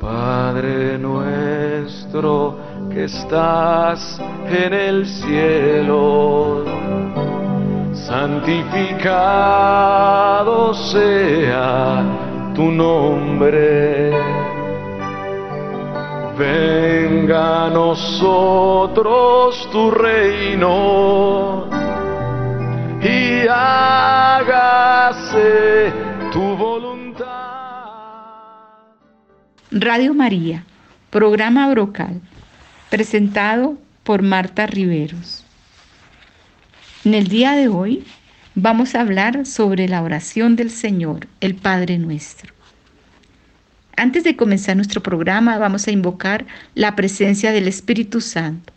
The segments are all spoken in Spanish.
Padre nuestro que estás en el cielo, santificado sea tu nombre. Venga a nosotros tu reino y hágase tu voluntad. Radio María, programa brocal, presentado por Marta Riveros. En el día de hoy vamos a hablar sobre la oración del Señor, el Padre nuestro. Antes de comenzar nuestro programa vamos a invocar la presencia del Espíritu Santo.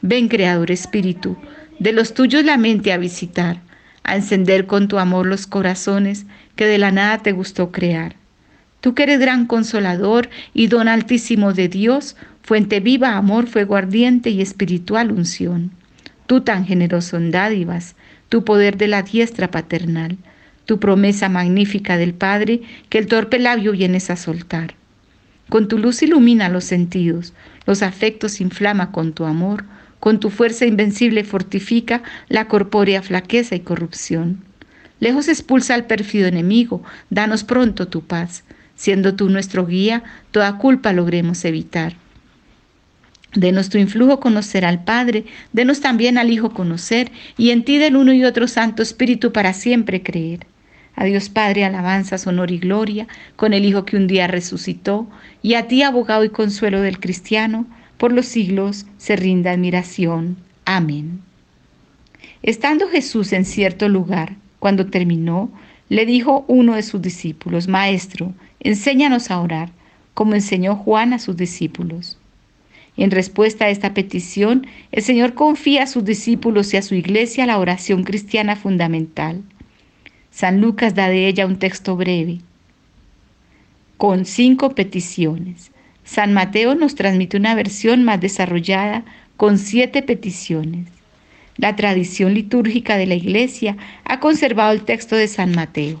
Ven, Creador Espíritu, de los tuyos la mente a visitar, a encender con tu amor los corazones que de la nada te gustó crear. Tú que eres gran consolador y don altísimo de Dios, fuente viva, amor, fuego ardiente y espiritual unción. Tú tan generoso en dádivas, tu poder de la diestra paternal, tu promesa magnífica del Padre que el torpe labio vienes a soltar. Con tu luz ilumina los sentidos, los afectos inflama con tu amor, con tu fuerza invencible fortifica la corpórea flaqueza y corrupción. Lejos expulsa al pérfido enemigo, danos pronto tu paz, siendo tú nuestro guía, toda culpa logremos evitar. De nuestro influjo conocer al Padre, denos también al Hijo conocer, y en ti del uno y otro Santo Espíritu para siempre creer. A Dios Padre alabanzas, honor y gloria, con el Hijo que un día resucitó, y a ti, abogado y consuelo del cristiano, por los siglos se rinda admiración. Amén. Estando Jesús en cierto lugar, cuando terminó, le dijo uno de sus discípulos, Maestro, enséñanos a orar, como enseñó Juan a sus discípulos. En respuesta a esta petición, el Señor confía a sus discípulos y a su iglesia la oración cristiana fundamental. San Lucas da de ella un texto breve, con cinco peticiones. San Mateo nos transmite una versión más desarrollada con siete peticiones. La tradición litúrgica de la Iglesia ha conservado el texto de San Mateo.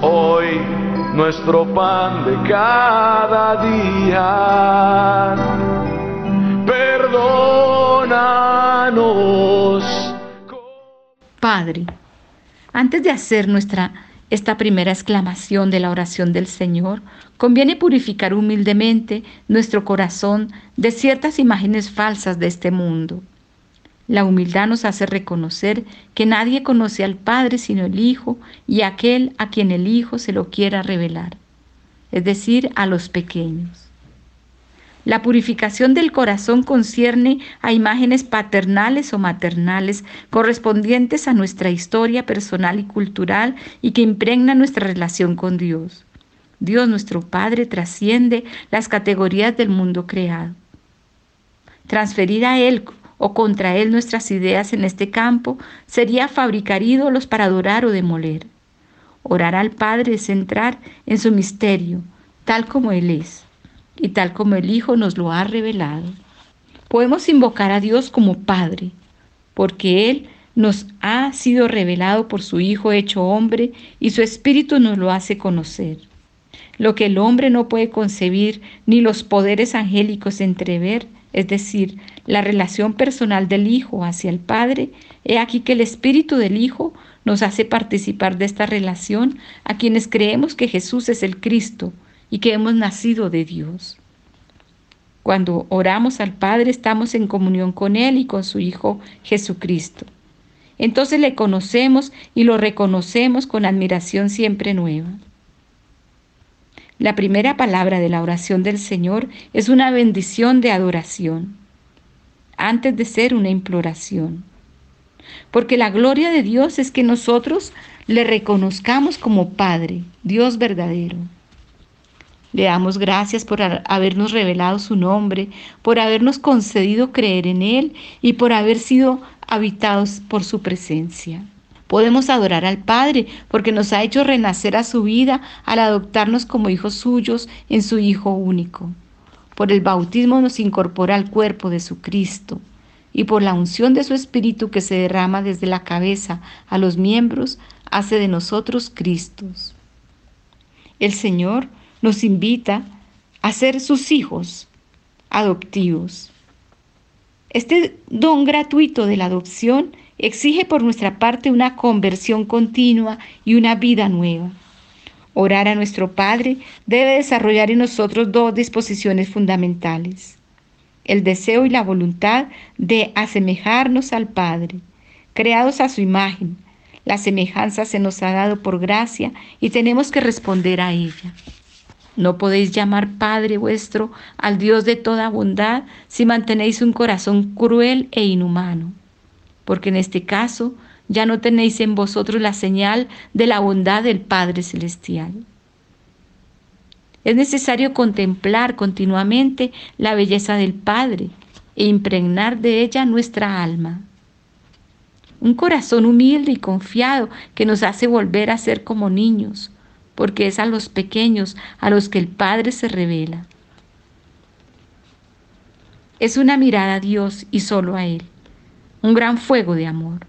hoy nuestro pan de cada día. Perdónanos. Padre, antes de hacer nuestra esta primera exclamación de la oración del Señor, conviene purificar humildemente nuestro corazón de ciertas imágenes falsas de este mundo. La humildad nos hace reconocer que nadie conoce al Padre sino el Hijo y aquel a quien el Hijo se lo quiera revelar, es decir, a los pequeños. La purificación del corazón concierne a imágenes paternales o maternales correspondientes a nuestra historia personal y cultural y que impregna nuestra relación con Dios. Dios nuestro Padre trasciende las categorías del mundo creado. Transferir a Él o contra él nuestras ideas en este campo sería fabricar ídolos para adorar o demoler. Orar al Padre es entrar en su misterio, tal como Él es, y tal como el Hijo nos lo ha revelado. Podemos invocar a Dios como Padre, porque Él nos ha sido revelado por su Hijo hecho hombre y su Espíritu nos lo hace conocer. Lo que el hombre no puede concebir, ni los poderes angélicos entrever, es decir, la relación personal del Hijo hacia el Padre, he aquí que el Espíritu del Hijo nos hace participar de esta relación a quienes creemos que Jesús es el Cristo y que hemos nacido de Dios. Cuando oramos al Padre estamos en comunión con Él y con su Hijo Jesucristo. Entonces le conocemos y lo reconocemos con admiración siempre nueva. La primera palabra de la oración del Señor es una bendición de adoración, antes de ser una imploración. Porque la gloria de Dios es que nosotros le reconozcamos como Padre, Dios verdadero. Le damos gracias por habernos revelado su nombre, por habernos concedido creer en Él y por haber sido habitados por su presencia. Podemos adorar al Padre porque nos ha hecho renacer a su vida al adoptarnos como hijos suyos en su Hijo único. Por el bautismo nos incorpora al cuerpo de su Cristo y por la unción de su Espíritu que se derrama desde la cabeza a los miembros, hace de nosotros Cristos. El Señor nos invita a ser sus hijos adoptivos. Este don gratuito de la adopción exige por nuestra parte una conversión continua y una vida nueva. Orar a nuestro Padre debe desarrollar en nosotros dos disposiciones fundamentales. El deseo y la voluntad de asemejarnos al Padre, creados a su imagen. La semejanza se nos ha dado por gracia y tenemos que responder a ella. No podéis llamar Padre vuestro al Dios de toda bondad si mantenéis un corazón cruel e inhumano porque en este caso ya no tenéis en vosotros la señal de la bondad del Padre Celestial. Es necesario contemplar continuamente la belleza del Padre e impregnar de ella nuestra alma. Un corazón humilde y confiado que nos hace volver a ser como niños, porque es a los pequeños a los que el Padre se revela. Es una mirada a Dios y solo a Él un gran fuego de amor.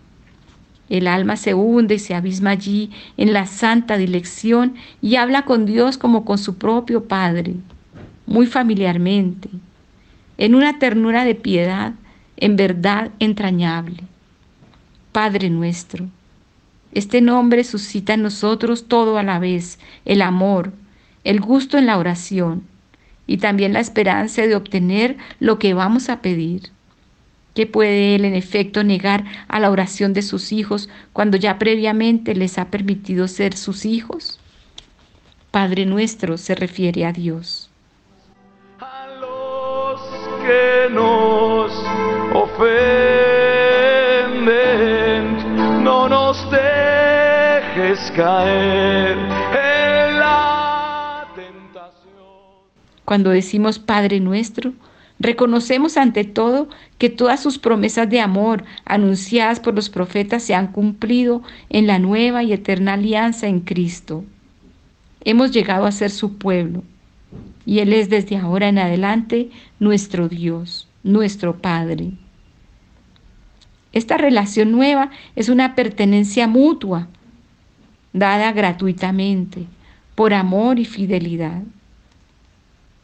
El alma se hunde y se abisma allí en la santa dilección y habla con Dios como con su propio Padre, muy familiarmente, en una ternura de piedad, en verdad entrañable. Padre nuestro, este nombre suscita en nosotros todo a la vez, el amor, el gusto en la oración y también la esperanza de obtener lo que vamos a pedir. ¿Qué puede Él en efecto negar a la oración de sus hijos cuando ya previamente les ha permitido ser sus hijos? Padre nuestro se refiere a Dios. A los que nos ofenden, no nos dejes caer en la tentación. Cuando decimos Padre nuestro, Reconocemos ante todo que todas sus promesas de amor anunciadas por los profetas se han cumplido en la nueva y eterna alianza en Cristo. Hemos llegado a ser su pueblo y Él es desde ahora en adelante nuestro Dios, nuestro Padre. Esta relación nueva es una pertenencia mutua, dada gratuitamente, por amor y fidelidad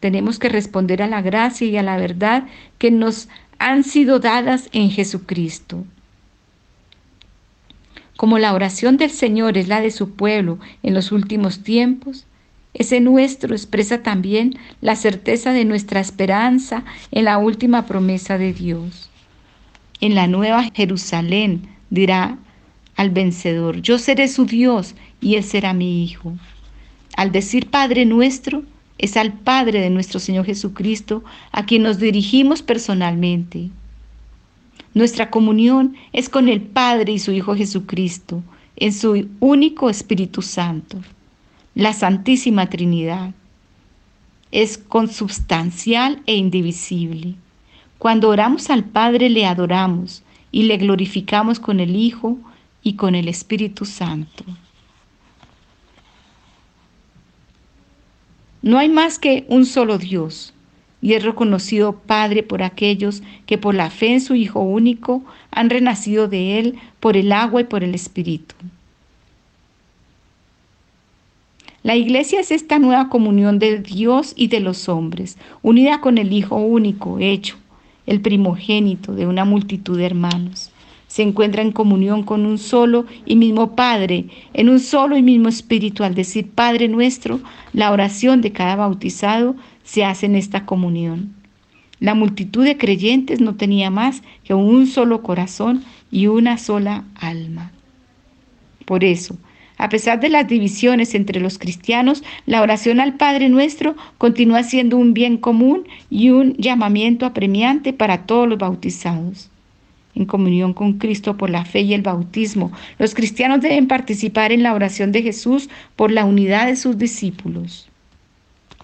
tenemos que responder a la gracia y a la verdad que nos han sido dadas en Jesucristo. Como la oración del Señor es la de su pueblo en los últimos tiempos, ese nuestro expresa también la certeza de nuestra esperanza en la última promesa de Dios. En la nueva Jerusalén dirá al vencedor, yo seré su Dios y él será mi hijo. Al decir Padre nuestro, es al Padre de nuestro Señor Jesucristo a quien nos dirigimos personalmente. Nuestra comunión es con el Padre y su Hijo Jesucristo, en su único Espíritu Santo, la Santísima Trinidad. Es consubstancial e indivisible. Cuando oramos al Padre le adoramos y le glorificamos con el Hijo y con el Espíritu Santo. No hay más que un solo Dios, y es reconocido Padre por aquellos que por la fe en su Hijo único han renacido de Él por el agua y por el Espíritu. La iglesia es esta nueva comunión de Dios y de los hombres, unida con el Hijo único, hecho, el primogénito de una multitud de hermanos se encuentra en comunión con un solo y mismo Padre, en un solo y mismo Espíritu. Al decir Padre nuestro, la oración de cada bautizado se hace en esta comunión. La multitud de creyentes no tenía más que un solo corazón y una sola alma. Por eso, a pesar de las divisiones entre los cristianos, la oración al Padre nuestro continúa siendo un bien común y un llamamiento apremiante para todos los bautizados en comunión con Cristo por la fe y el bautismo. Los cristianos deben participar en la oración de Jesús por la unidad de sus discípulos.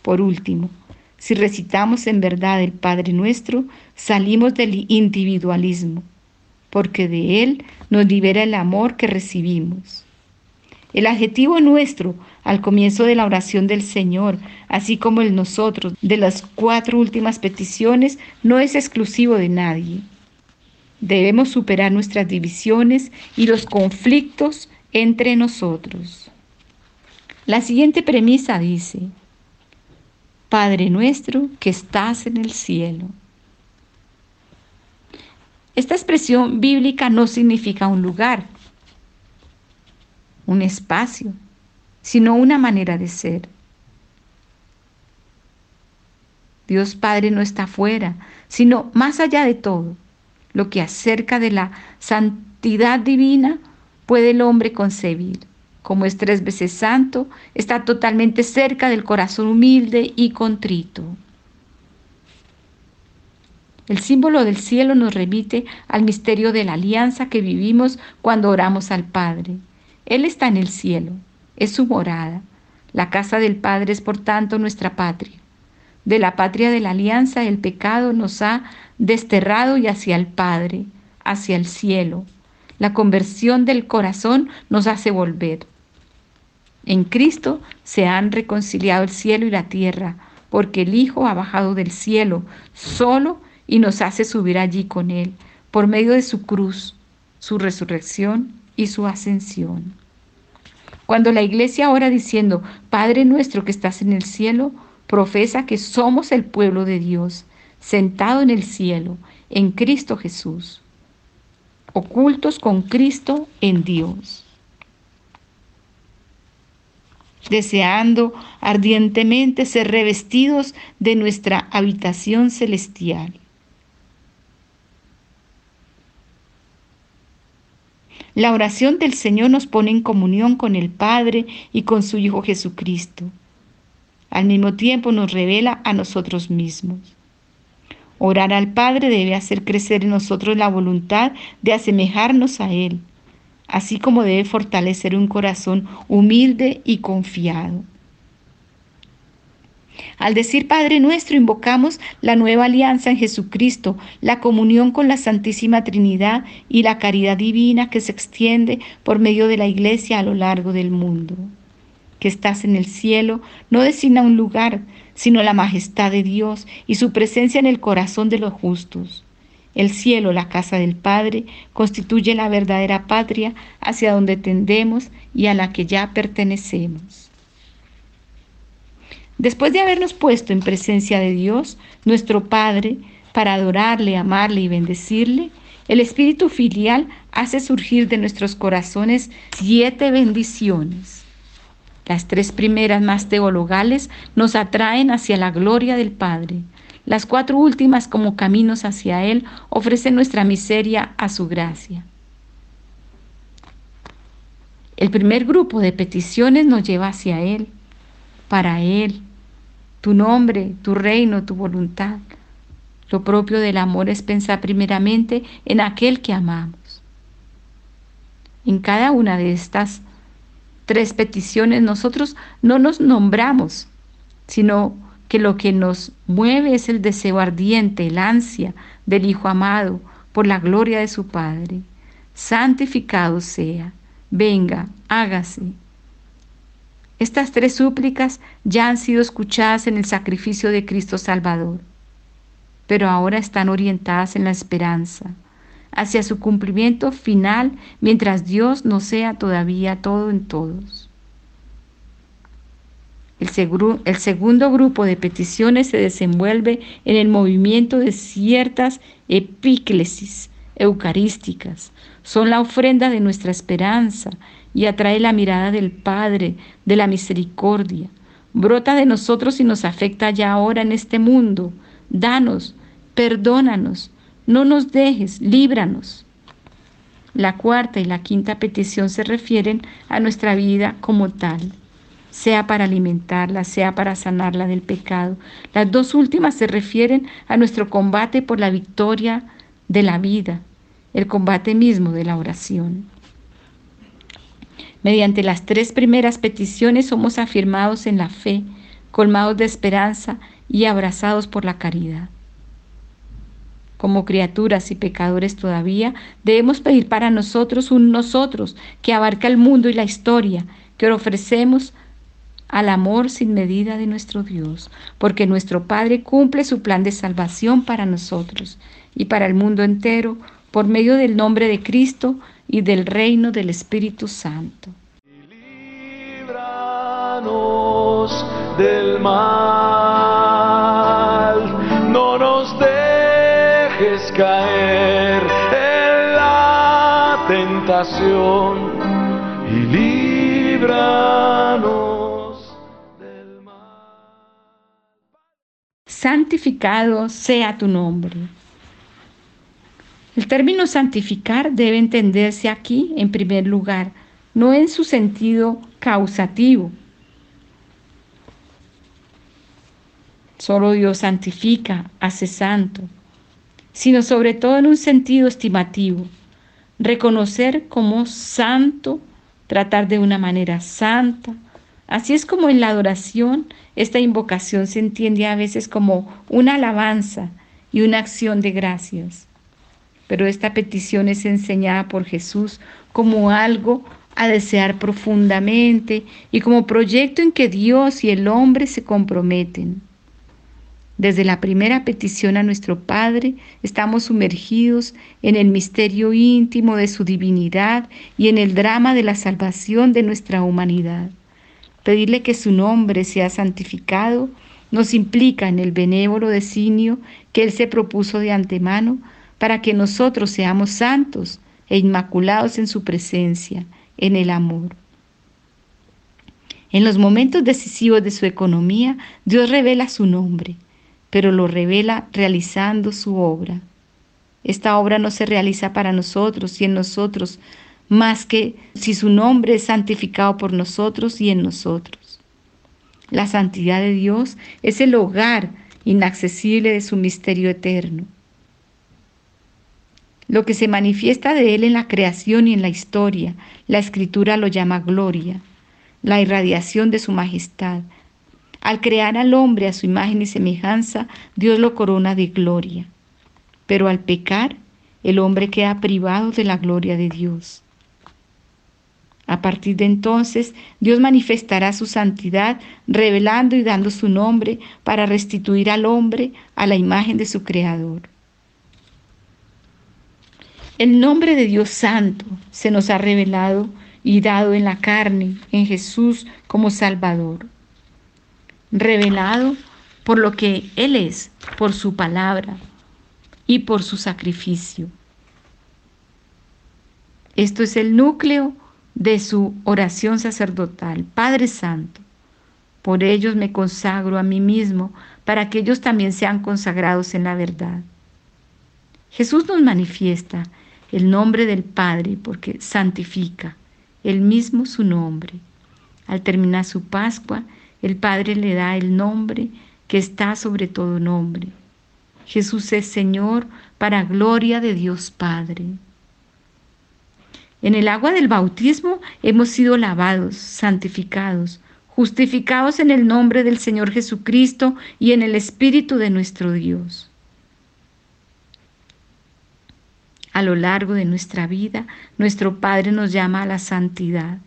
Por último, si recitamos en verdad el Padre nuestro, salimos del individualismo, porque de él nos libera el amor que recibimos. El adjetivo nuestro al comienzo de la oración del Señor, así como el nosotros de las cuatro últimas peticiones, no es exclusivo de nadie. Debemos superar nuestras divisiones y los conflictos entre nosotros. La siguiente premisa dice, Padre nuestro que estás en el cielo. Esta expresión bíblica no significa un lugar, un espacio, sino una manera de ser. Dios Padre no está fuera, sino más allá de todo. Lo que acerca de la santidad divina puede el hombre concebir como es tres veces santo, está totalmente cerca del corazón humilde y contrito. El símbolo del cielo nos remite al misterio de la alianza que vivimos cuando oramos al Padre. Él está en el cielo, es su morada. La casa del Padre es por tanto nuestra patria. De la patria de la alianza el pecado nos ha desterrado y hacia el Padre, hacia el cielo. La conversión del corazón nos hace volver. En Cristo se han reconciliado el cielo y la tierra, porque el Hijo ha bajado del cielo solo y nos hace subir allí con Él, por medio de su cruz, su resurrección y su ascensión. Cuando la iglesia ora diciendo, Padre nuestro que estás en el cielo, profesa que somos el pueblo de Dios, sentado en el cielo, en Cristo Jesús, ocultos con Cristo en Dios deseando ardientemente ser revestidos de nuestra habitación celestial. La oración del Señor nos pone en comunión con el Padre y con su Hijo Jesucristo. Al mismo tiempo nos revela a nosotros mismos. Orar al Padre debe hacer crecer en nosotros la voluntad de asemejarnos a Él así como debe fortalecer un corazón humilde y confiado. Al decir Padre nuestro, invocamos la nueva alianza en Jesucristo, la comunión con la Santísima Trinidad y la caridad divina que se extiende por medio de la Iglesia a lo largo del mundo. Que estás en el cielo no designa un lugar, sino la majestad de Dios y su presencia en el corazón de los justos. El cielo, la casa del Padre, constituye la verdadera patria hacia donde tendemos y a la que ya pertenecemos. Después de habernos puesto en presencia de Dios, nuestro Padre, para adorarle, amarle y bendecirle, el Espíritu filial hace surgir de nuestros corazones siete bendiciones. Las tres primeras más teologales nos atraen hacia la gloria del Padre, las cuatro últimas como caminos hacia Él ofrecen nuestra miseria a su gracia. El primer grupo de peticiones nos lleva hacia Él, para Él, tu nombre, tu reino, tu voluntad. Lo propio del amor es pensar primeramente en aquel que amamos. En cada una de estas tres peticiones nosotros no nos nombramos, sino que lo que nos mueve es el deseo ardiente, el ansia del Hijo amado por la gloria de su Padre. Santificado sea, venga, hágase. Estas tres súplicas ya han sido escuchadas en el sacrificio de Cristo Salvador, pero ahora están orientadas en la esperanza, hacia su cumplimiento final mientras Dios no sea todavía todo en todos. El, segundo grupo de peticiones se desenvuelve en el movimiento de ciertas epíclesis eucarísticas. Son la ofrenda de nuestra esperanza y atrae la mirada del Padre, de la misericordia. Brota de nosotros y nos afecta ya ahora en este mundo. Danos, perdónanos, no nos dejes, líbranos. La cuarta y la quinta petición se refieren a nuestra vida como tal sea para alimentarla, sea para sanarla del pecado. Las dos últimas se refieren a nuestro combate por la victoria de la vida, el combate mismo de la oración. Mediante las tres primeras peticiones somos afirmados en la fe, colmados de esperanza y abrazados por la caridad. Como criaturas y pecadores todavía, debemos pedir para nosotros un nosotros que abarca el mundo y la historia, que ofrecemos al amor sin medida de nuestro Dios, porque nuestro Padre cumple su plan de salvación para nosotros y para el mundo entero por medio del nombre de Cristo y del reino del Espíritu Santo. Del mal, y líbranos del mal. Santificado sea tu nombre. El término santificar debe entenderse aquí en primer lugar, no en su sentido causativo. Solo Dios santifica, hace santo, sino sobre todo en un sentido estimativo. Reconocer como santo, tratar de una manera santa. Así es como en la adoración esta invocación se entiende a veces como una alabanza y una acción de gracias pero esta petición es enseñada por Jesús como algo a desear profundamente y como proyecto en que Dios y el hombre se comprometen. Desde la primera petición a nuestro Padre estamos sumergidos en el misterio íntimo de su divinidad y en el drama de la salvación de nuestra humanidad. Pedirle que su nombre sea santificado nos implica en el benévolo designio que Él se propuso de antemano para que nosotros seamos santos e inmaculados en su presencia, en el amor. En los momentos decisivos de su economía, Dios revela su nombre, pero lo revela realizando su obra. Esta obra no se realiza para nosotros y en nosotros, más que si su nombre es santificado por nosotros y en nosotros. La santidad de Dios es el hogar inaccesible de su misterio eterno lo que se manifiesta de Él en la creación y en la historia. La escritura lo llama gloria, la irradiación de su majestad. Al crear al hombre a su imagen y semejanza, Dios lo corona de gloria. Pero al pecar, el hombre queda privado de la gloria de Dios. A partir de entonces, Dios manifestará su santidad, revelando y dando su nombre para restituir al hombre a la imagen de su Creador. El nombre de Dios Santo se nos ha revelado y dado en la carne, en Jesús como Salvador. Revelado por lo que Él es, por su palabra y por su sacrificio. Esto es el núcleo de su oración sacerdotal. Padre Santo, por ellos me consagro a mí mismo para que ellos también sean consagrados en la verdad. Jesús nos manifiesta el nombre del Padre porque santifica el mismo su nombre. Al terminar su Pascua, el Padre le da el nombre que está sobre todo nombre. Jesús es Señor para gloria de Dios Padre. En el agua del bautismo hemos sido lavados, santificados, justificados en el nombre del Señor Jesucristo y en el Espíritu de nuestro Dios. a lo largo de nuestra vida, nuestro Padre nos llama a la santidad.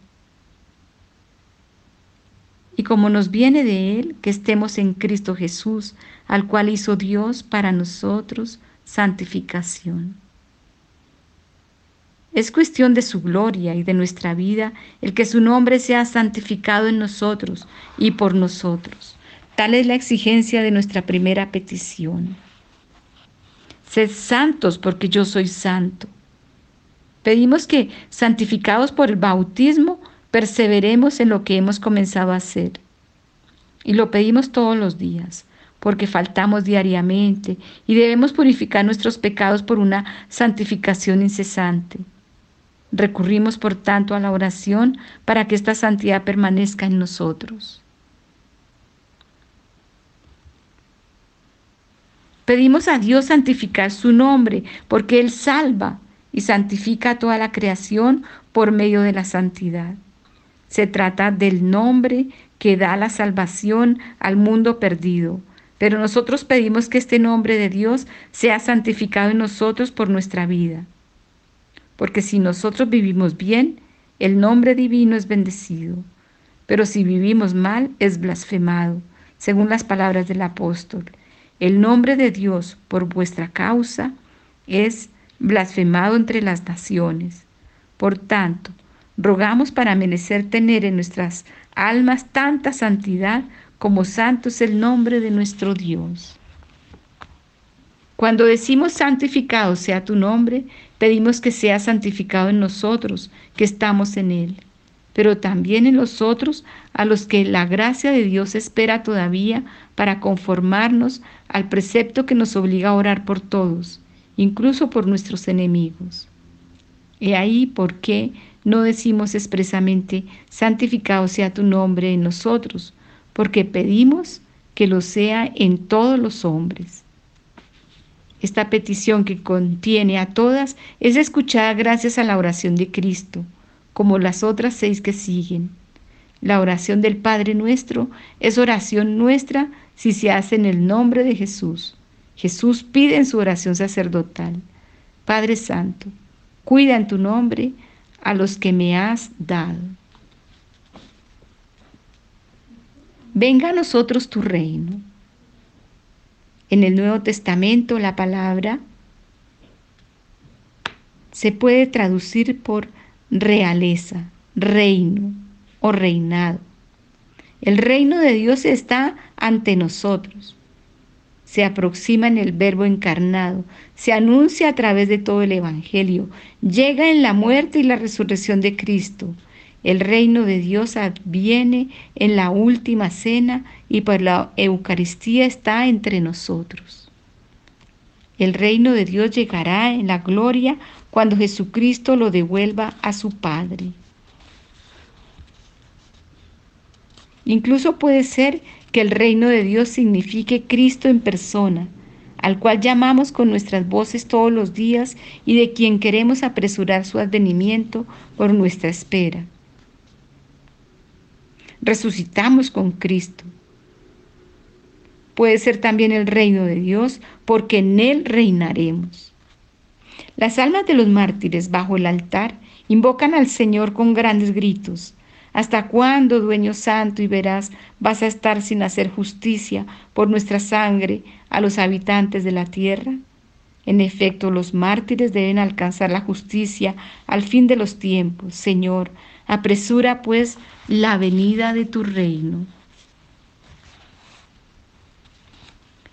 Y como nos viene de Él, que estemos en Cristo Jesús, al cual hizo Dios para nosotros santificación. Es cuestión de su gloria y de nuestra vida el que su nombre sea santificado en nosotros y por nosotros. Tal es la exigencia de nuestra primera petición. Sed santos porque yo soy santo. Pedimos que, santificados por el bautismo, perseveremos en lo que hemos comenzado a hacer. Y lo pedimos todos los días, porque faltamos diariamente y debemos purificar nuestros pecados por una santificación incesante. Recurrimos, por tanto, a la oración para que esta santidad permanezca en nosotros. Pedimos a Dios santificar su nombre, porque Él salva y santifica a toda la creación por medio de la santidad. Se trata del nombre que da la salvación al mundo perdido. Pero nosotros pedimos que este nombre de Dios sea santificado en nosotros por nuestra vida. Porque si nosotros vivimos bien, el nombre divino es bendecido. Pero si vivimos mal, es blasfemado, según las palabras del apóstol. El nombre de Dios por vuestra causa es blasfemado entre las naciones. Por tanto, rogamos para merecer tener en nuestras almas tanta santidad como santo es el nombre de nuestro Dios. Cuando decimos santificado sea tu nombre, pedimos que sea santificado en nosotros, que estamos en Él, pero también en los otros a los que la gracia de Dios espera todavía para conformarnos al precepto que nos obliga a orar por todos, incluso por nuestros enemigos. He ahí por qué no decimos expresamente, santificado sea tu nombre en nosotros, porque pedimos que lo sea en todos los hombres. Esta petición que contiene a todas es escuchada gracias a la oración de Cristo, como las otras seis que siguen. La oración del Padre nuestro es oración nuestra si se hace en el nombre de Jesús. Jesús pide en su oración sacerdotal, Padre Santo, cuida en tu nombre a los que me has dado. Venga a nosotros tu reino. En el Nuevo Testamento la palabra se puede traducir por realeza, reino o reinado. El reino de Dios está ante nosotros. Se aproxima en el verbo encarnado, se anuncia a través de todo el Evangelio, llega en la muerte y la resurrección de Cristo. El reino de Dios viene en la última cena y por la Eucaristía está entre nosotros. El reino de Dios llegará en la gloria cuando Jesucristo lo devuelva a su Padre. Incluso puede ser que el reino de Dios signifique Cristo en persona, al cual llamamos con nuestras voces todos los días y de quien queremos apresurar su advenimiento por nuestra espera. Resucitamos con Cristo. Puede ser también el reino de Dios porque en Él reinaremos. Las almas de los mártires bajo el altar invocan al Señor con grandes gritos. ¿Hasta cuándo, dueño santo y veraz, vas a estar sin hacer justicia por nuestra sangre a los habitantes de la tierra? En efecto, los mártires deben alcanzar la justicia al fin de los tiempos. Señor, apresura pues la venida de tu reino.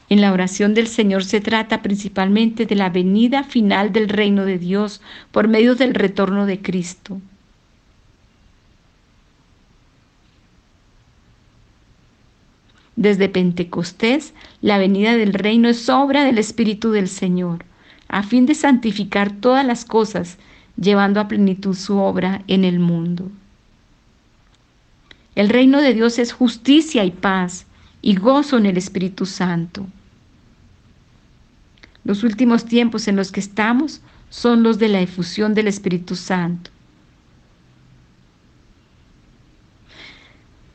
En la oración del Señor se trata principalmente de la venida final del reino de Dios por medio del retorno de Cristo. Desde Pentecostés, la venida del reino es obra del Espíritu del Señor, a fin de santificar todas las cosas, llevando a plenitud su obra en el mundo. El reino de Dios es justicia y paz y gozo en el Espíritu Santo. Los últimos tiempos en los que estamos son los de la efusión del Espíritu Santo.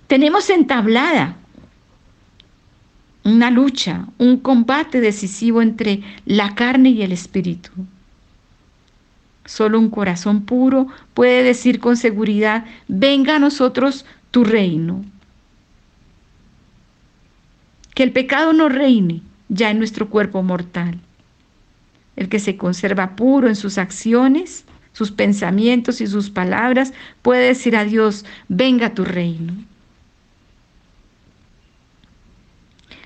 Tenemos entablada una lucha, un combate decisivo entre la carne y el espíritu. Solo un corazón puro puede decir con seguridad, venga a nosotros tu reino. Que el pecado no reine ya en nuestro cuerpo mortal. El que se conserva puro en sus acciones, sus pensamientos y sus palabras puede decir a Dios, venga tu reino.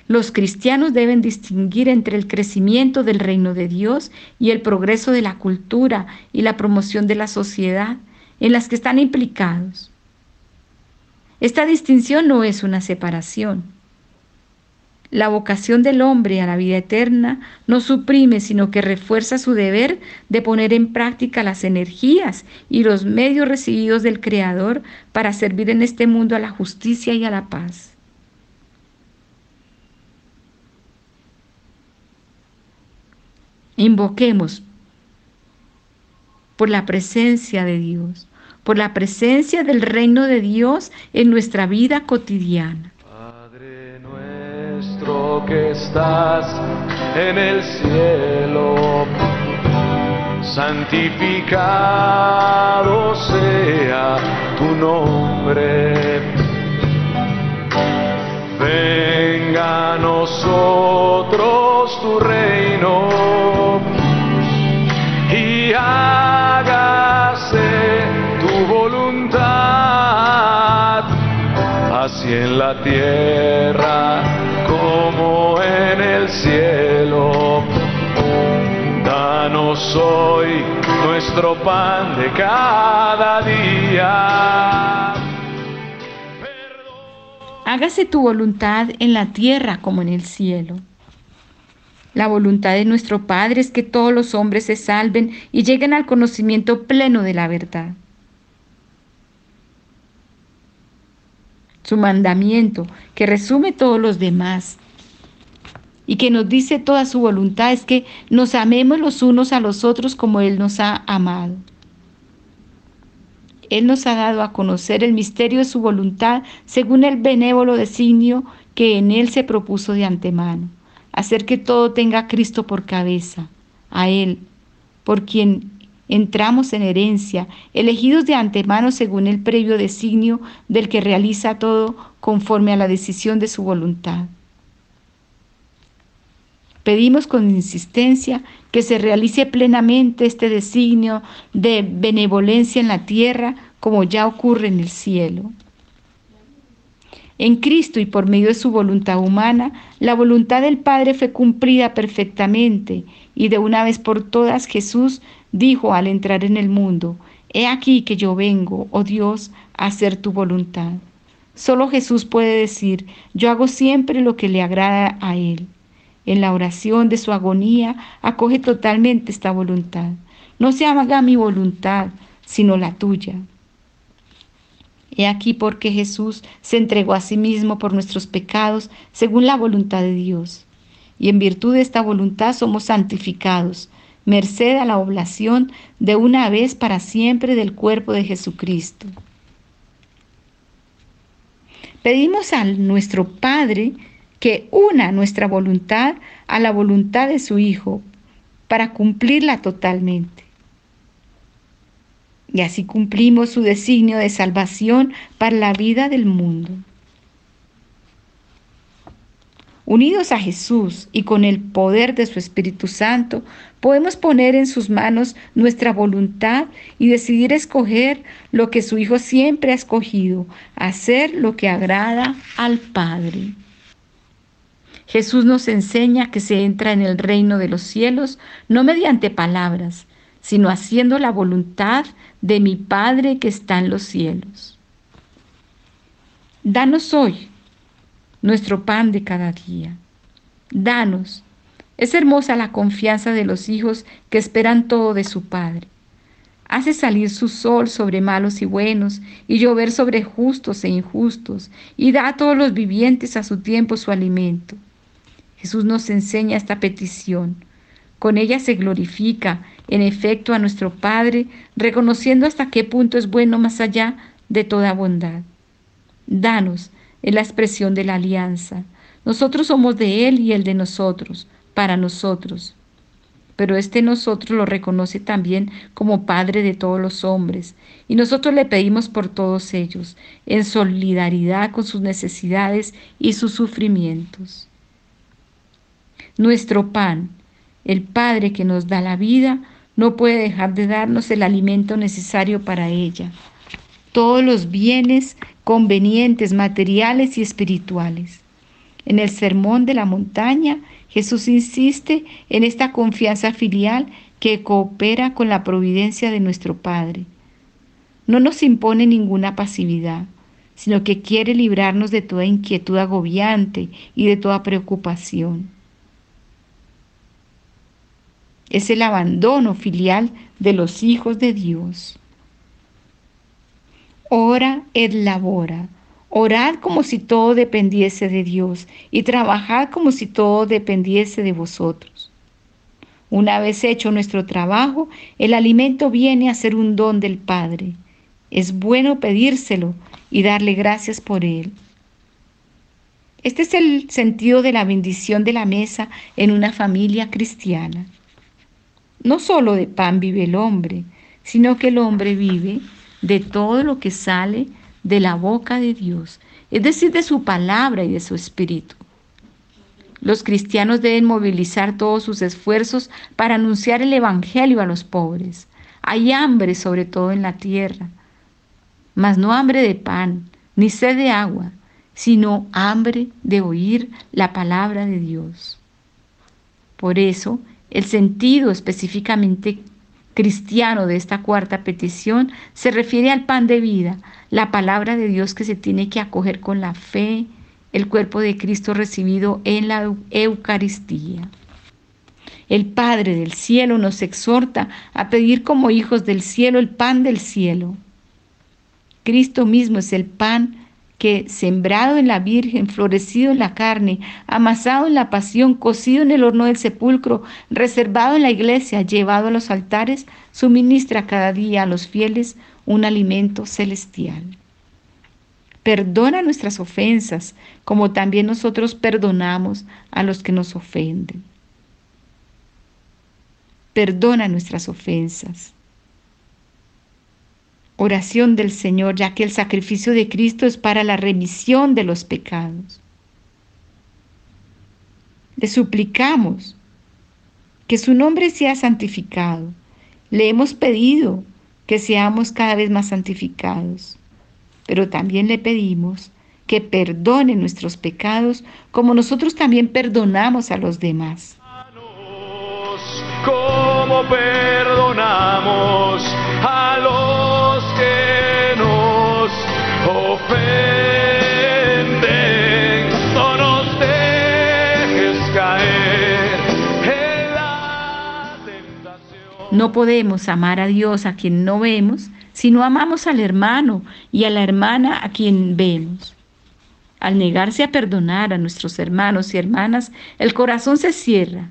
Los cristianos deben distinguir entre el crecimiento del reino de Dios y el progreso de la cultura y la promoción de la sociedad en las que están implicados. Esta distinción no es una separación. La vocación del hombre a la vida eterna no suprime, sino que refuerza su deber de poner en práctica las energías y los medios recibidos del Creador para servir en este mundo a la justicia y a la paz. Invoquemos por la presencia de Dios, por la presencia del reino de Dios en nuestra vida cotidiana. Padre nuestro que estás en el cielo, santificado sea tu nombre. Venga a nosotros tu reino en la tierra como en el cielo. Danos hoy nuestro pan de cada día. Hágase tu voluntad en la tierra como en el cielo. La voluntad de nuestro Padre es que todos los hombres se salven y lleguen al conocimiento pleno de la verdad. Su mandamiento, que resume todos los demás y que nos dice toda su voluntad, es que nos amemos los unos a los otros como Él nos ha amado. Él nos ha dado a conocer el misterio de su voluntad según el benévolo designio que en Él se propuso de antemano hacer que todo tenga a Cristo por cabeza, a Él, por quien entramos en herencia, elegidos de antemano según el previo designio del que realiza todo conforme a la decisión de su voluntad. Pedimos con insistencia que se realice plenamente este designio de benevolencia en la tierra como ya ocurre en el cielo. En Cristo y por medio de su voluntad humana, la voluntad del Padre fue cumplida perfectamente y de una vez por todas Jesús dijo al entrar en el mundo, He aquí que yo vengo, oh Dios, a hacer tu voluntad. Solo Jesús puede decir, yo hago siempre lo que le agrada a Él. En la oración de su agonía acoge totalmente esta voluntad. No se haga mi voluntad, sino la tuya. He aquí porque Jesús se entregó a sí mismo por nuestros pecados según la voluntad de Dios. Y en virtud de esta voluntad somos santificados, merced a la oblación de una vez para siempre del cuerpo de Jesucristo. Pedimos a nuestro Padre que una nuestra voluntad a la voluntad de su Hijo para cumplirla totalmente y así cumplimos su designio de salvación para la vida del mundo. Unidos a Jesús y con el poder de su Espíritu Santo, podemos poner en sus manos nuestra voluntad y decidir escoger lo que su Hijo siempre ha escogido, hacer lo que agrada al Padre. Jesús nos enseña que se entra en el reino de los cielos no mediante palabras, sino haciendo la voluntad de mi Padre que está en los cielos. Danos hoy nuestro pan de cada día. Danos. Es hermosa la confianza de los hijos que esperan todo de su Padre. Hace salir su sol sobre malos y buenos, y llover sobre justos e injustos, y da a todos los vivientes a su tiempo su alimento. Jesús nos enseña esta petición. Con ella se glorifica en efecto a nuestro Padre, reconociendo hasta qué punto es bueno más allá de toda bondad. Danos en la expresión de la alianza. Nosotros somos de Él y Él de nosotros, para nosotros. Pero este nosotros lo reconoce también como Padre de todos los hombres, y nosotros le pedimos por todos ellos, en solidaridad con sus necesidades y sus sufrimientos. Nuestro pan, el Padre que nos da la vida, no puede dejar de darnos el alimento necesario para ella, todos los bienes convenientes, materiales y espirituales. En el Sermón de la Montaña, Jesús insiste en esta confianza filial que coopera con la providencia de nuestro Padre. No nos impone ninguna pasividad, sino que quiere librarnos de toda inquietud agobiante y de toda preocupación es el abandono filial de los hijos de Dios. Ora et labora. Orad como si todo dependiese de Dios y trabajad como si todo dependiese de vosotros. Una vez hecho nuestro trabajo, el alimento viene a ser un don del Padre. Es bueno pedírselo y darle gracias por él. Este es el sentido de la bendición de la mesa en una familia cristiana. No solo de pan vive el hombre, sino que el hombre vive de todo lo que sale la boca de Dios, es decir, de su palabra y de su espíritu. Los cristianos deben movilizar todos sus esfuerzos para anunciar el Evangelio a los pobres. Hay hambre sobre todo en la tierra, mas no hambre de pan, ni sed de agua, sino hambre de oír la palabra de Dios. Por eso, el sentido específicamente cristiano de esta cuarta petición se refiere al pan de vida, la palabra de Dios que se tiene que acoger con la fe, el cuerpo de Cristo recibido en la Eucaristía. El Padre del cielo nos exhorta a pedir como hijos del cielo el pan del cielo. Cristo mismo es el pan que, sembrado en la Virgen, florecido en la carne, amasado en la pasión, cocido en el horno del sepulcro, reservado en la iglesia, llevado a los altares, suministra cada día a los fieles un alimento celestial. Perdona nuestras ofensas, como también nosotros perdonamos a los que nos ofenden. Perdona nuestras ofensas oración del Señor, ya que el sacrificio de Cristo es para la remisión de los pecados. Le suplicamos que su nombre sea santificado. Le hemos pedido que seamos cada vez más santificados, pero también le pedimos que perdone nuestros pecados como nosotros también perdonamos a los demás. Como perdonamos No podemos amar a Dios a quien no vemos, sino amamos al hermano y a la hermana a quien vemos. Al negarse a perdonar a nuestros hermanos y hermanas, el corazón se cierra.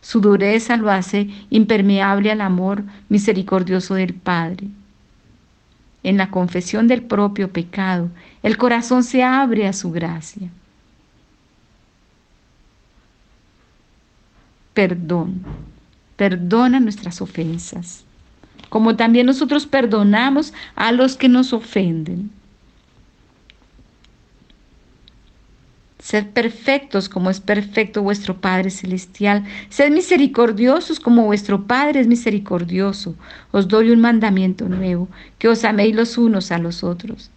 Su dureza lo hace impermeable al amor misericordioso del Padre. En la confesión del propio pecado, el corazón se abre a su gracia. Perdón perdona nuestras ofensas, como también nosotros perdonamos a los que nos ofenden. Sed perfectos como es perfecto vuestro Padre Celestial. Sed misericordiosos como vuestro Padre es misericordioso. Os doy un mandamiento nuevo, que os améis los unos a los otros.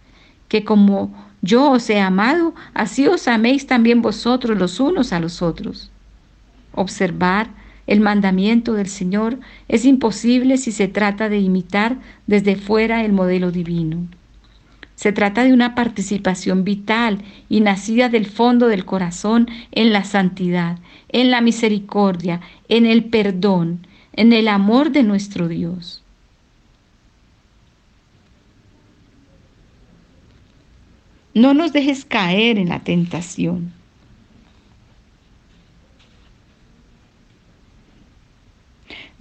Que como yo os he amado, así os améis también vosotros los unos a los otros. Observar el mandamiento del Señor es imposible si se trata de imitar desde fuera el modelo divino. Se trata de una participación vital y nacida del fondo del corazón en la santidad, en la misericordia, en el perdón, en el amor de nuestro Dios. No nos dejes caer en la tentación.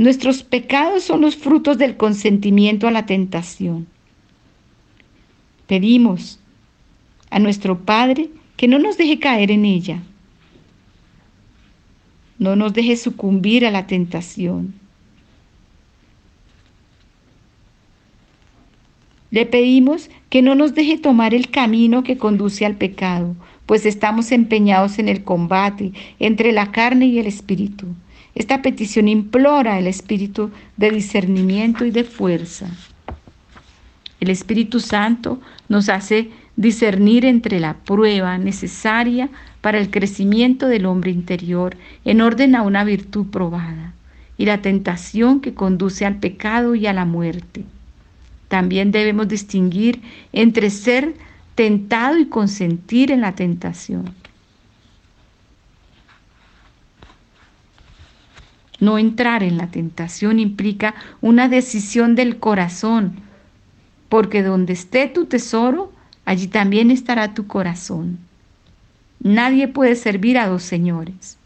Nuestros pecados son los frutos del consentimiento a la tentación. Pedimos a nuestro Padre que no nos deje caer en ella. No nos deje sucumbir a la tentación. Le pedimos que no nos deje tomar el camino que conduce al pecado, pues estamos empeñados en el combate entre la carne y el espíritu. Esta petición implora el espíritu de discernimiento y de fuerza. El Espíritu Santo nos hace discernir entre la prueba necesaria para el crecimiento del hombre interior en orden a una virtud probada y la tentación que conduce al pecado y a la muerte. También debemos distinguir entre ser tentado y consentir en la tentación. No entrar en la tentación implica una decisión del corazón, porque donde esté tu tesoro, allí también estará tu corazón. Nadie puede servir a dos señores.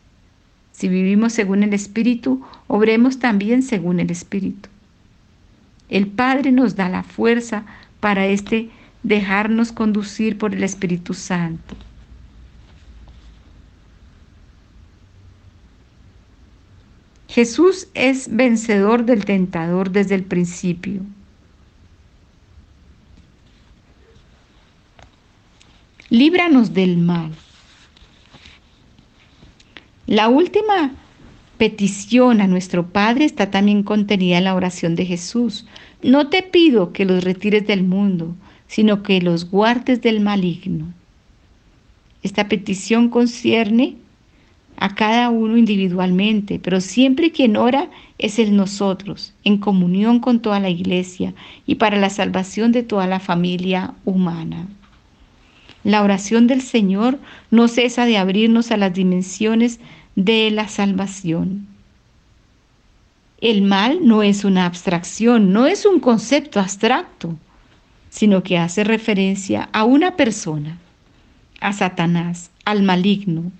Si vivimos según el Espíritu, obremos también según el Espíritu. El Padre nos da la fuerza para este dejarnos conducir por el Espíritu Santo. Jesús es vencedor del tentador desde el principio. Líbranos del mal. La última petición a nuestro Padre está también contenida en la oración de Jesús. No te pido que los retires del mundo, sino que los guardes del maligno. Esta petición concierne a cada uno individualmente, pero siempre quien ora es el nosotros, en comunión con toda la iglesia y para la salvación de toda la familia humana. La oración del Señor no cesa de abrirnos a las dimensiones de la salvación. El mal no es una abstracción, no es un concepto abstracto, sino que hace referencia a una persona, a Satanás, al maligno,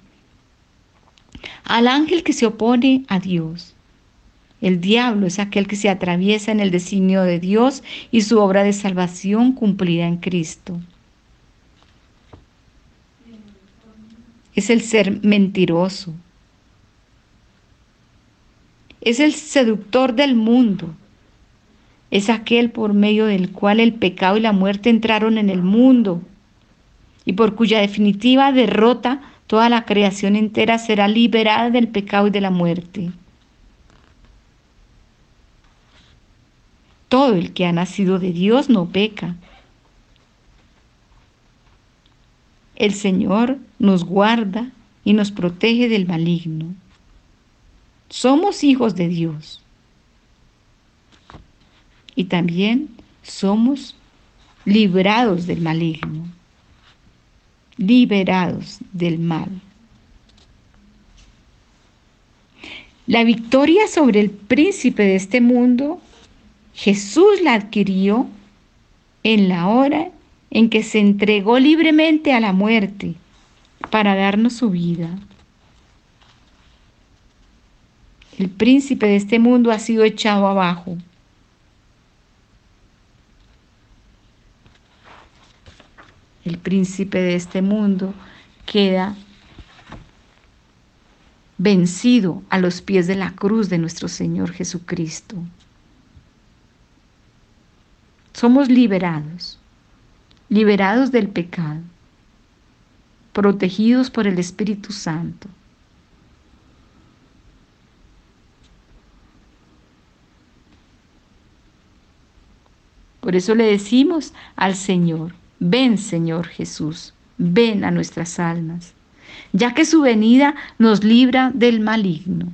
al ángel que se opone a Dios. El diablo es aquel que se atraviesa en el designio de Dios y su obra de salvación cumplida en Cristo. Es el ser mentiroso. Es el seductor del mundo. Es aquel por medio del cual el pecado y la muerte entraron en el mundo y por cuya definitiva derrota toda la creación entera será liberada del pecado y de la muerte. Todo el que ha nacido de Dios no peca. El Señor nos guarda y nos protege del maligno. Somos hijos de Dios. Y también somos librados del maligno liberados del mal. La victoria sobre el príncipe de este mundo, Jesús la adquirió en la hora en que se entregó libremente a la muerte para darnos su vida. El príncipe de este mundo ha sido echado abajo. El príncipe de este mundo, queda vencido a los pies de la cruz de nuestro Señor Jesucristo. Somos liberados, liberados del pecado, protegidos por el Espíritu Santo. Por eso le decimos al Señor, Ven, Señor Jesús, ven a nuestras almas, ya que su venida nos libra del maligno.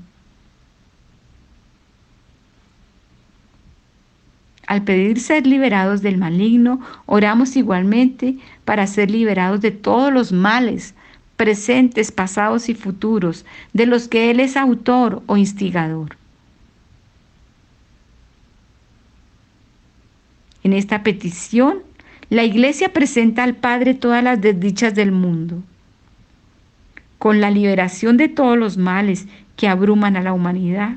Al pedir ser liberados del maligno, oramos igualmente para ser liberados de todos los males presentes, pasados y futuros, de los que Él es autor o instigador. En esta petición la iglesia presenta al Padre todas las desdichas del mundo. Con la liberación de todos los males que abruman a la humanidad,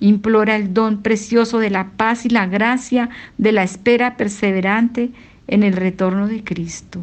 implora el don precioso de la paz y la gracia de la espera perseverante en el retorno de Cristo.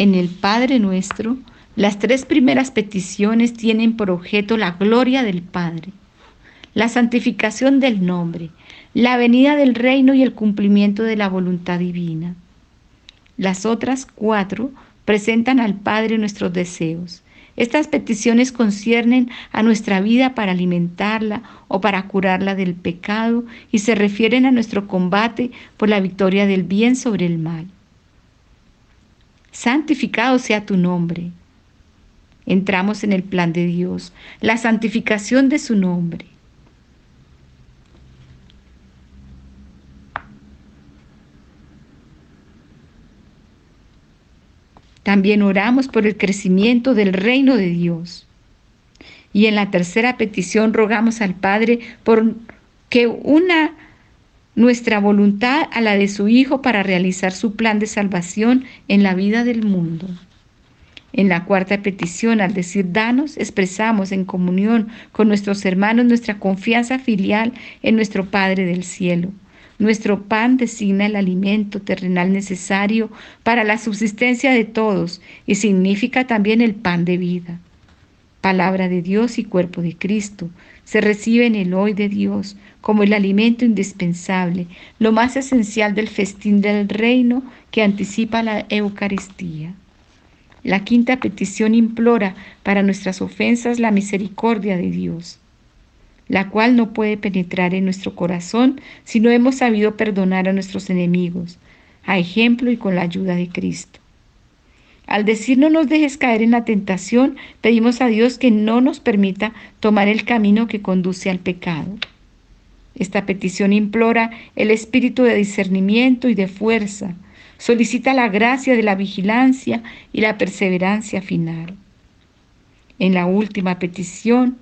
En el Padre nuestro, las tres primeras peticiones tienen por objeto la gloria del Padre, la santificación del nombre, la venida del reino y el cumplimiento de la voluntad divina. Las otras cuatro presentan al Padre nuestros deseos. Estas peticiones conciernen a nuestra vida para alimentarla o para curarla del pecado y se refieren a nuestro combate por la victoria del bien sobre el mal santificado sea tu nombre. entramos en el plan de Dios, la santificación de su nombre. También oramos por el crecimiento del reino de Dios. Y en la tercera petición rogamos al Padre por que una nuestra voluntad a la de su Hijo para realizar su plan de salvación en la vida del mundo. En la cuarta petición, al decir danos, expresamos en comunión con nuestros hermanos nuestra confianza filial en nuestro Padre del cielo. Nuestro pan designa el alimento terrenal necesario para la subsistencia de todos y significa también el pan de vida. Palabra de Dios y cuerpo de Cristo, se recibe en el hoy de Dios como el alimento indispensable, lo más esencial del festín del reino que anticipa la Eucaristía. La quinta petición implora para nuestras ofensas la misericordia de Dios, la cual no puede penetrar en nuestro corazón si no hemos sabido perdonar a nuestros enemigos, a ejemplo y con la ayuda de Cristo. Al decir no nos dejes caer en la tentación, pedimos a Dios que no nos permita tomar el camino que conduce al pecado. Esta petición implora el espíritu de discernimiento y de fuerza, solicita la gracia de la vigilancia y la perseverancia final. En la última petición,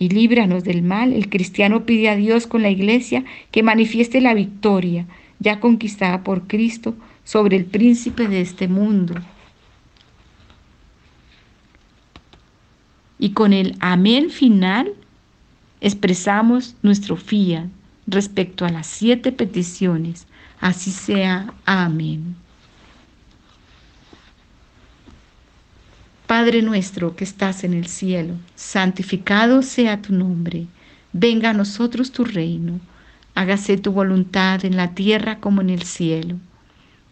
y líbranos del mal, el cristiano pide a Dios con la iglesia que manifieste la victoria ya conquistada por Cristo sobre el príncipe de este mundo. Y con el amén final expresamos nuestro fiat respecto a las siete peticiones. Así sea. Amén. Padre nuestro que estás en el cielo, santificado sea tu nombre. Venga a nosotros tu reino. Hágase tu voluntad en la tierra como en el cielo.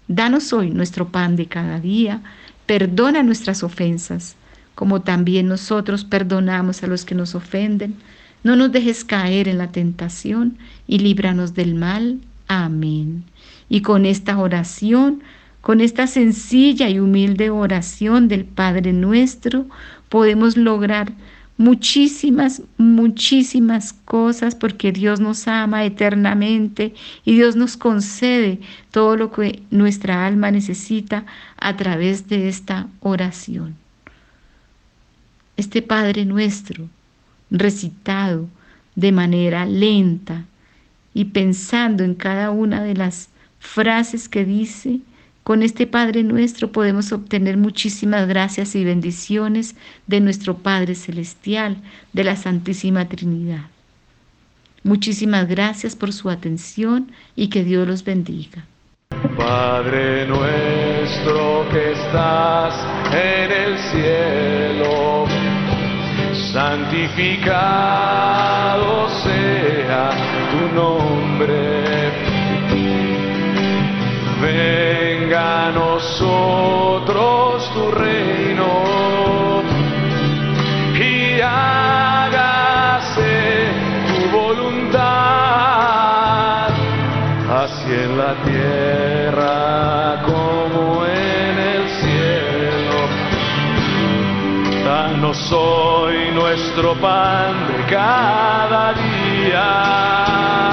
Danos hoy nuestro pan de cada día. Perdona nuestras ofensas, como también nosotros perdonamos a los que nos ofenden no nos dejes caer en la tentación y líbranos del mal. Amén. Y con esta oración, con esta sencilla y humilde oración del Padre nuestro, podemos lograr muchísimas, muchísimas cosas porque Dios nos ama eternamente y Dios nos concede todo lo que nuestra alma necesita a través de esta oración. Este Padre nuestro recitado de manera lenta y pensando en cada una de las frases que dice, con este Padre nuestro podemos obtener muchísimas gracias y bendiciones de nuestro Padre Celestial, de la Santísima Trinidad. Muchísimas gracias por su atención y que Dios los bendiga. Padre nuestro que estás en santificado sea tu nombre. Venga a nosotros tu reino y hágase tu voluntad, así en la tierra Danos hoy nuestro pan de cada día